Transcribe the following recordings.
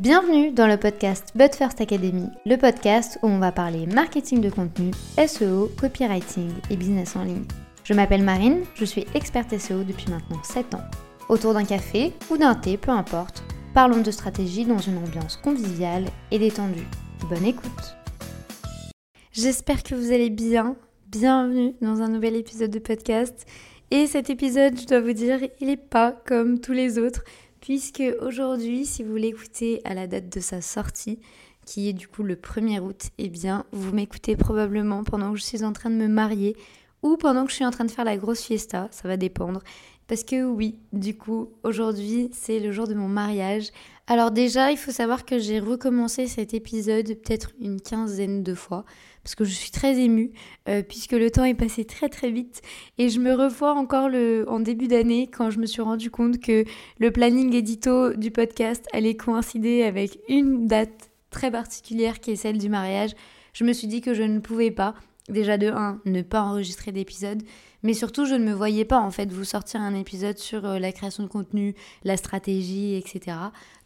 Bienvenue dans le podcast But First Academy, le podcast où on va parler marketing de contenu, SEO, copywriting et business en ligne. Je m'appelle Marine, je suis experte SEO depuis maintenant 7 ans. Autour d'un café ou d'un thé, peu importe, parlons de stratégie dans une ambiance conviviale et détendue. Bonne écoute J'espère que vous allez bien. Bienvenue dans un nouvel épisode de podcast. Et cet épisode, je dois vous dire, il n'est pas comme tous les autres puisque aujourd'hui, si vous l'écoutez à la date de sa sortie, qui est du coup le 1er août, eh bien, vous m'écoutez probablement pendant que je suis en train de me marier ou pendant que je suis en train de faire la grosse fiesta, ça va dépendre. Parce que oui, du coup, aujourd'hui, c'est le jour de mon mariage. Alors déjà, il faut savoir que j'ai recommencé cet épisode peut-être une quinzaine de fois parce que je suis très émue, euh, puisque le temps est passé très très vite. Et je me revois encore le, en début d'année, quand je me suis rendu compte que le planning édito du podcast allait coïncider avec une date très particulière qui est celle du mariage. Je me suis dit que je ne pouvais pas, déjà de 1, ne pas enregistrer d'épisode, mais surtout, je ne me voyais pas en fait vous sortir un épisode sur euh, la création de contenu, la stratégie, etc.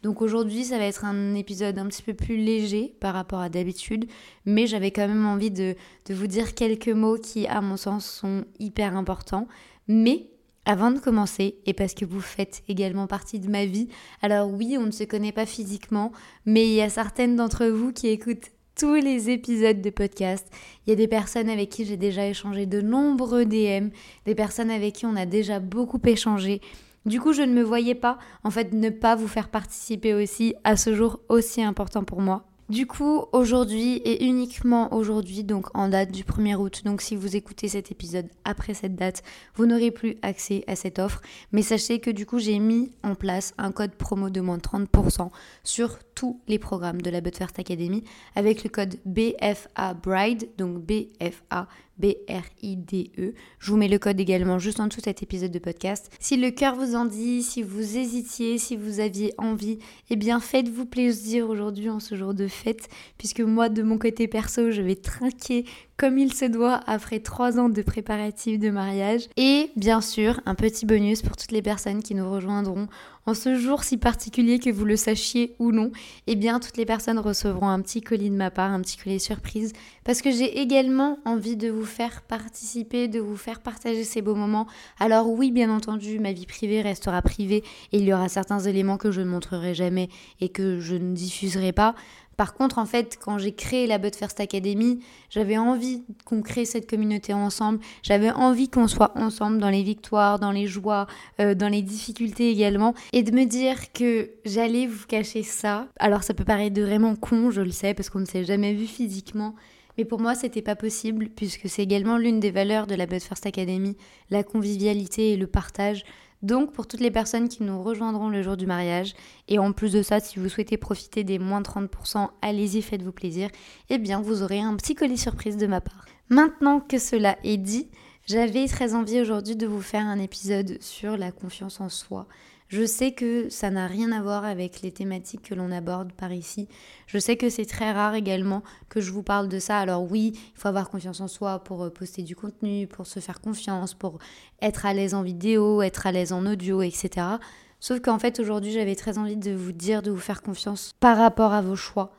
Donc aujourd'hui, ça va être un épisode un petit peu plus léger par rapport à d'habitude, mais j'avais quand même envie de, de vous dire quelques mots qui, à mon sens, sont hyper importants. Mais avant de commencer, et parce que vous faites également partie de ma vie, alors oui, on ne se connaît pas physiquement, mais il y a certaines d'entre vous qui écoutent tous les épisodes de podcast. Il y a des personnes avec qui j'ai déjà échangé de nombreux DM, des personnes avec qui on a déjà beaucoup échangé. Du coup, je ne me voyais pas, en fait, ne pas vous faire participer aussi à ce jour aussi important pour moi. Du coup, aujourd'hui et uniquement aujourd'hui, donc en date du 1er août, donc si vous écoutez cet épisode après cette date, vous n'aurez plus accès à cette offre. Mais sachez que du coup, j'ai mis en place un code promo de moins 30% sur tous les programmes de la But First Academy avec le code BFA Bride, donc BFA B-R-I-D-E. Je vous mets le code également juste en dessous de cet épisode de podcast. Si le cœur vous en dit, si vous hésitiez, si vous aviez envie, eh bien faites-vous plaisir aujourd'hui en ce jour de fête, puisque moi de mon côté perso, je vais trinquer comme il se doit après trois ans de préparatifs de mariage. Et bien sûr, un petit bonus pour toutes les personnes qui nous rejoindront en ce jour si particulier que vous le sachiez ou non. Eh bien, toutes les personnes recevront un petit colis de ma part, un petit colis surprise, parce que j'ai également envie de vous faire participer, de vous faire partager ces beaux moments. Alors oui, bien entendu, ma vie privée restera privée et il y aura certains éléments que je ne montrerai jamais et que je ne diffuserai pas. Par contre, en fait, quand j'ai créé la But First Academy, j'avais envie qu'on crée cette communauté ensemble. J'avais envie qu'on soit ensemble dans les victoires, dans les joies, euh, dans les difficultés également. Et de me dire que j'allais vous cacher ça. Alors, ça peut paraître vraiment con, je le sais, parce qu'on ne s'est jamais vu physiquement. Mais pour moi, c'était pas possible, puisque c'est également l'une des valeurs de la But First Academy, la convivialité et le partage. Donc pour toutes les personnes qui nous rejoindront le jour du mariage, et en plus de ça, si vous souhaitez profiter des moins 30%, allez-y, faites-vous plaisir, eh bien vous aurez un petit colis surprise de ma part. Maintenant que cela est dit, j'avais très envie aujourd'hui de vous faire un épisode sur la confiance en soi. Je sais que ça n'a rien à voir avec les thématiques que l'on aborde par ici. Je sais que c'est très rare également que je vous parle de ça. Alors oui, il faut avoir confiance en soi pour euh, poster du contenu, pour se faire confiance, pour être à l'aise en vidéo, être à l'aise en audio, etc. Sauf qu'en fait aujourd'hui j'avais très envie de vous dire de vous faire confiance par rapport à vos choix,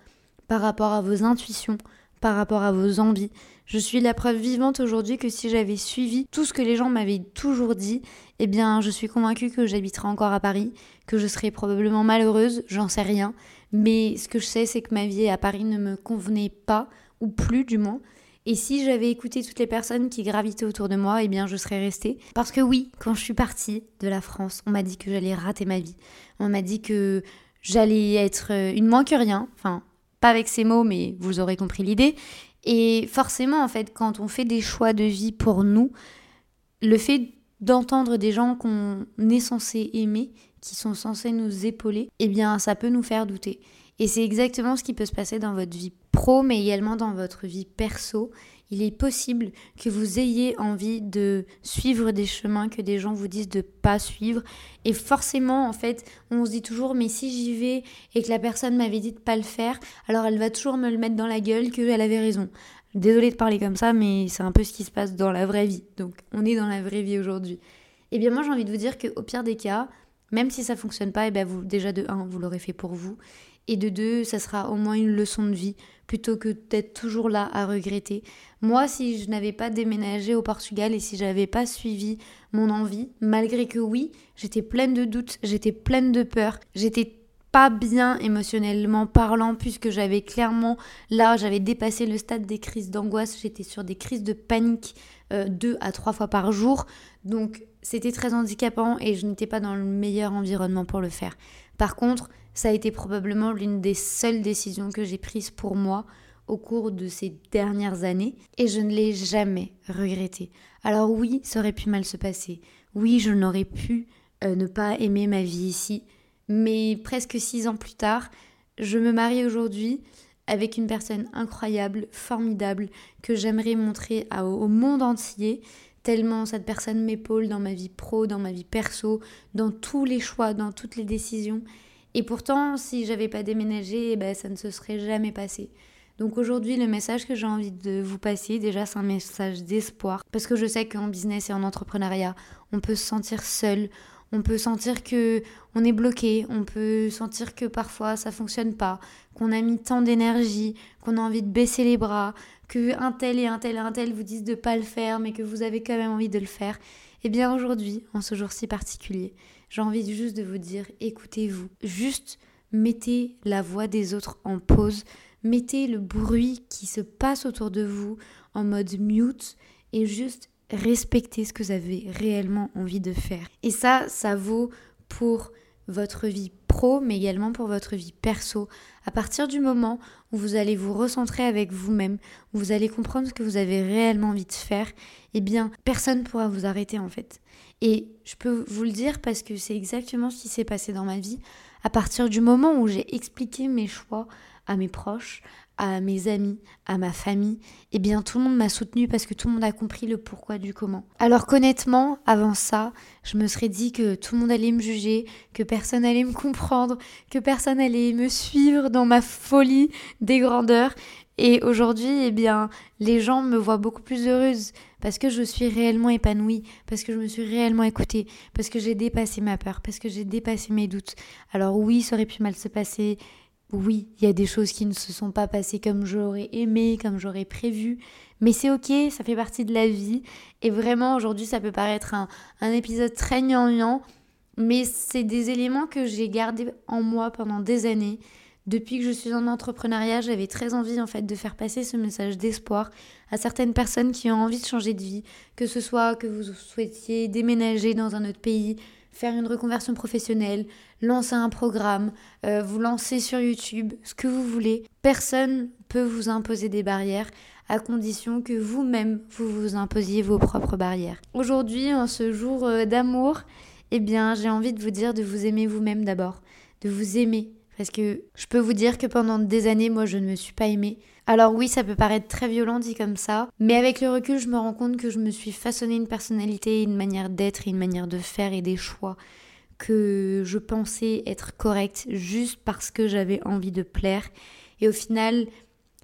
par rapport à vos intuitions, par rapport à vos envies. Je suis la preuve vivante aujourd'hui que si j'avais suivi tout ce que les gens m'avaient toujours dit, eh bien, je suis convaincue que j'habiterais encore à Paris, que je serais probablement malheureuse, j'en sais rien. Mais ce que je sais, c'est que ma vie à Paris ne me convenait pas, ou plus du moins. Et si j'avais écouté toutes les personnes qui gravitaient autour de moi, eh bien, je serais restée. Parce que oui, quand je suis partie de la France, on m'a dit que j'allais rater ma vie. On m'a dit que j'allais être une moins que rien. Enfin, pas avec ces mots, mais vous aurez compris l'idée. Et forcément, en fait, quand on fait des choix de vie pour nous, le fait d'entendre des gens qu'on est censé aimer, qui sont censés nous épauler, eh bien, ça peut nous faire douter. Et c'est exactement ce qui peut se passer dans votre vie pro, mais également dans votre vie perso il est possible que vous ayez envie de suivre des chemins que des gens vous disent de pas suivre. Et forcément, en fait, on se dit toujours, mais si j'y vais et que la personne m'avait dit de pas le faire, alors elle va toujours me le mettre dans la gueule qu'elle avait raison. Désolée de parler comme ça, mais c'est un peu ce qui se passe dans la vraie vie. Donc, on est dans la vraie vie aujourd'hui. Eh bien, moi, j'ai envie de vous dire qu'au pire des cas, même si ça fonctionne pas, eh bien vous, déjà de un, vous l'aurez fait pour vous. Et de deux, ça sera au moins une leçon de vie plutôt que d'être toujours là à regretter. Moi, si je n'avais pas déménagé au Portugal et si j'avais pas suivi mon envie, malgré que oui, j'étais pleine de doutes, j'étais pleine de peur, j'étais pas bien émotionnellement parlant puisque j'avais clairement là j'avais dépassé le stade des crises d'angoisse j'étais sur des crises de panique euh, deux à trois fois par jour donc c'était très handicapant et je n'étais pas dans le meilleur environnement pour le faire par contre ça a été probablement l'une des seules décisions que j'ai prises pour moi au cours de ces dernières années et je ne l'ai jamais regretté. Alors oui, ça aurait pu mal se passer. Oui, je n'aurais pu euh, ne pas aimer ma vie ici. Mais presque six ans plus tard, je me marie aujourd'hui avec une personne incroyable, formidable, que j'aimerais montrer au monde entier, tellement cette personne m'épaule dans ma vie pro, dans ma vie perso, dans tous les choix, dans toutes les décisions. Et pourtant, si j'avais pas déménagé, eh ben, ça ne se serait jamais passé. Donc aujourd'hui, le message que j'ai envie de vous passer, déjà, c'est un message d'espoir. Parce que je sais qu'en business et en entrepreneuriat, on peut se sentir seul, on peut sentir que on est bloqué, on peut sentir que parfois ça fonctionne pas, qu'on a mis tant d'énergie, qu'on a envie de baisser les bras, que un tel et un tel et un tel vous disent de pas le faire, mais que vous avez quand même envie de le faire. Eh bien aujourd'hui, en ce jour si particulier, j'ai envie juste de vous dire écoutez-vous, juste mettez la voix des autres en pause, mettez le bruit qui se passe autour de vous en mode mute et juste respectez ce que vous avez réellement envie de faire. Et ça, ça vaut pour votre vie pro, mais également pour votre vie perso. À partir du moment où vous allez vous recentrer avec vous-même, où vous allez comprendre ce que vous avez réellement envie de faire, eh bien, personne ne pourra vous arrêter en fait. Et je peux vous le dire parce que c'est exactement ce qui s'est passé dans ma vie. À partir du moment où j'ai expliqué mes choix à mes proches, à mes amis, à ma famille, eh bien tout le monde m'a soutenu parce que tout le monde a compris le pourquoi du comment. Alors qu'honnêtement, avant ça, je me serais dit que tout le monde allait me juger, que personne allait me comprendre, que personne allait me suivre dans ma folie des grandeurs. Et aujourd'hui, eh bien, les gens me voient beaucoup plus heureuse parce que je suis réellement épanouie, parce que je me suis réellement écoutée, parce que j'ai dépassé ma peur, parce que j'ai dépassé mes doutes. Alors oui, ça aurait pu mal se passer, oui, il y a des choses qui ne se sont pas passées comme j'aurais aimé, comme j'aurais prévu, mais c'est ok, ça fait partie de la vie. Et vraiment, aujourd'hui, ça peut paraître un, épisode très gnangnan, mais c'est des éléments que j'ai gardés en moi pendant des années. Depuis que je suis en entrepreneuriat, j'avais très envie en fait de faire passer ce message d'espoir à certaines personnes qui ont envie de changer de vie, que ce soit que vous souhaitiez déménager dans un autre pays, faire une reconversion professionnelle, lancer un programme, euh, vous lancer sur YouTube, ce que vous voulez. Personne peut vous imposer des barrières à condition que vous-même vous vous imposiez vos propres barrières. Aujourd'hui, en ce jour euh, d'amour, eh bien, j'ai envie de vous dire de vous aimer vous-même d'abord, de vous aimer parce que je peux vous dire que pendant des années, moi, je ne me suis pas aimée. Alors oui, ça peut paraître très violent dit comme ça, mais avec le recul, je me rends compte que je me suis façonné une personnalité, une manière d'être, une manière de faire et des choix que je pensais être correcte juste parce que j'avais envie de plaire. Et au final,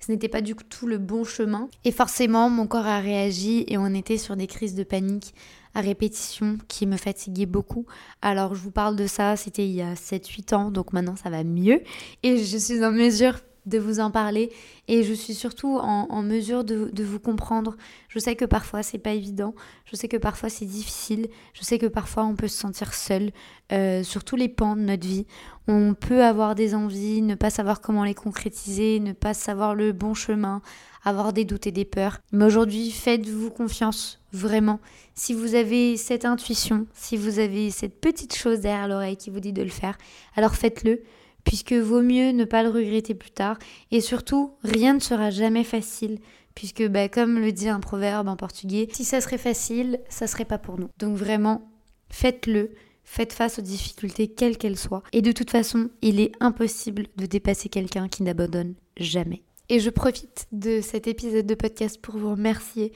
ce n'était pas du tout le bon chemin. Et forcément, mon corps a réagi et on était sur des crises de panique répétition qui me fatiguaient beaucoup. Alors je vous parle de ça, c'était il y a 7-8 ans, donc maintenant ça va mieux. Et je suis en mesure de vous en parler et je suis surtout en, mesure de, vous comprendre. Je sais que parfois c'est pas évident, je sais que parfois c'est difficile, je sais que parfois on peut se sentir seul euh, sur tous les pans de notre vie. On peut avoir des envies, ne pas savoir comment les concrétiser, ne pas savoir le bon chemin, avoir des doutes et des peurs. Mais aujourd'hui, faites-vous confiance, vraiment. Si vous avez cette intuition, si vous avez cette petite chose derrière l'oreille qui vous dit de le faire, alors faites-le puisque vaut mieux ne pas le regretter plus tard. Et surtout, rien ne sera jamais facile, puisque bah, comme le dit un proverbe en portugais, si ça serait facile, ça serait pas pour nous. Donc vraiment, faites-le. Faites face aux difficultés quelles qu'elles soient. Et de toute façon, il est impossible de dépasser quelqu'un qui n'abandonne jamais. Et je profite de cet épisode de podcast pour vous remercier.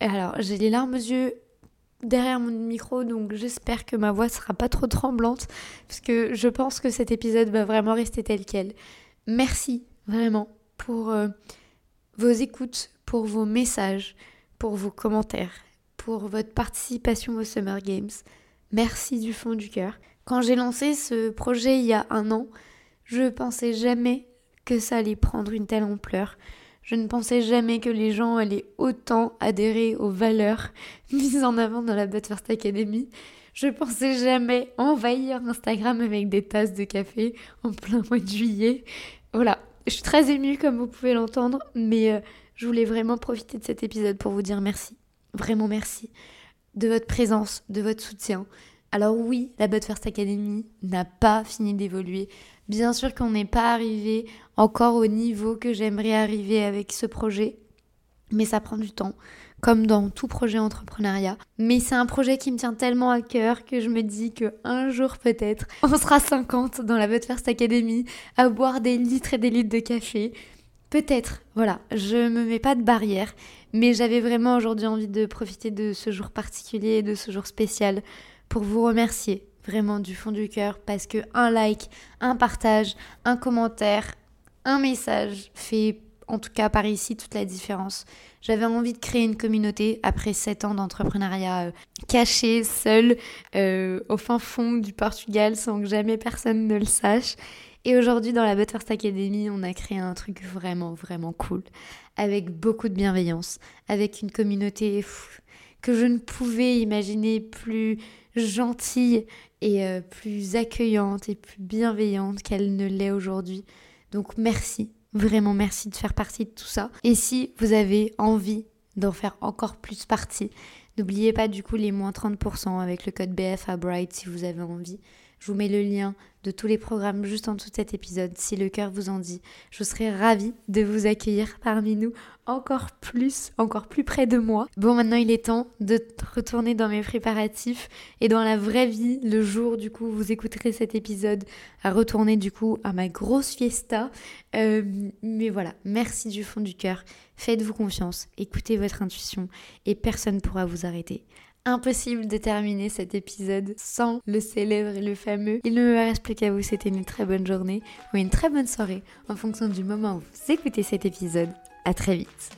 Alors, j'ai les larmes aux yeux derrière mon micro, donc j'espère que ma voix sera pas trop tremblante, parce que je pense que cet épisode va vraiment rester tel quel. Merci vraiment pour euh, vos écoutes, pour vos messages, pour vos commentaires, pour votre participation aux Summer Games. Merci du fond du cœur. Quand j'ai lancé ce projet il y a un an, Je pensais jamais que ça allait prendre une telle ampleur. Je ne pensais jamais que les gens allaient autant adhérer aux valeurs mises en avant dans la But First Academy. Je pensais jamais envahir Instagram avec des tasses de café en plein mois de juillet. Voilà, je suis très émue comme vous pouvez l'entendre, mais euh, je voulais vraiment profiter de cet épisode pour vous dire merci. Vraiment merci de votre présence, de votre soutien. Alors oui, la But First Academy n'a pas fini d'évoluer. Bien sûr qu'on n'est pas arrivé encore au niveau que j'aimerais arriver avec ce projet, mais ça prend du temps, comme dans tout projet entrepreneuriat. Mais c'est un projet qui me tient tellement à cœur que je me dis que un jour peut-être, on sera 50 dans la But First Academy à boire des litres et des litres de café. Peut-être, voilà, je me mets pas de barrière, mais j'avais vraiment aujourd'hui envie de profiter de ce jour particulier, de ce jour spécial, pour vous remercier vraiment du fond du cœur parce que un like, un partage, un commentaire, un message fait en tout cas par ici toute la différence. J'avais envie de créer une communauté après 7 ans d'entrepreneuriat euh, caché, seul, euh, au fin fond du Portugal sans que jamais personne ne le sache. Et aujourd'hui, dans la But First Academy, on a créé un truc vraiment, vraiment cool, avec beaucoup de bienveillance, avec une communauté que je ne pouvais imaginer plus gentille et euh, plus accueillante et plus bienveillante qu'elle ne l'est aujourd'hui. Donc merci, vraiment merci de faire partie de tout ça. Et si vous avez envie d'en faire encore plus partie, n'oubliez pas du coup les moins 30% avec le code BF à Bright si vous avez envie. Je vous mets le lien de tous les programmes juste en dessous de cet épisode si le cœur vous en dit. Je serai ravie de vous accueillir parmi nous encore plus, encore plus près de moi. Bon, maintenant il est temps de retourner dans mes préparatifs et dans la vraie vie, le jour du coup vous écouterez cet épisode, à retourner du coup à ma grosse fiesta. Euh, mais voilà, merci du fond du cœur. Faites-vous confiance, écoutez votre intuition et personne ne pourra vous arrêter. Impossible de terminer cet épisode sans le célèbre et le fameux. Il ne me reste plus qu'à vous souhaiter une très bonne journée ou une très bonne soirée en fonction du moment où vous écoutez cet épisode. À très vite.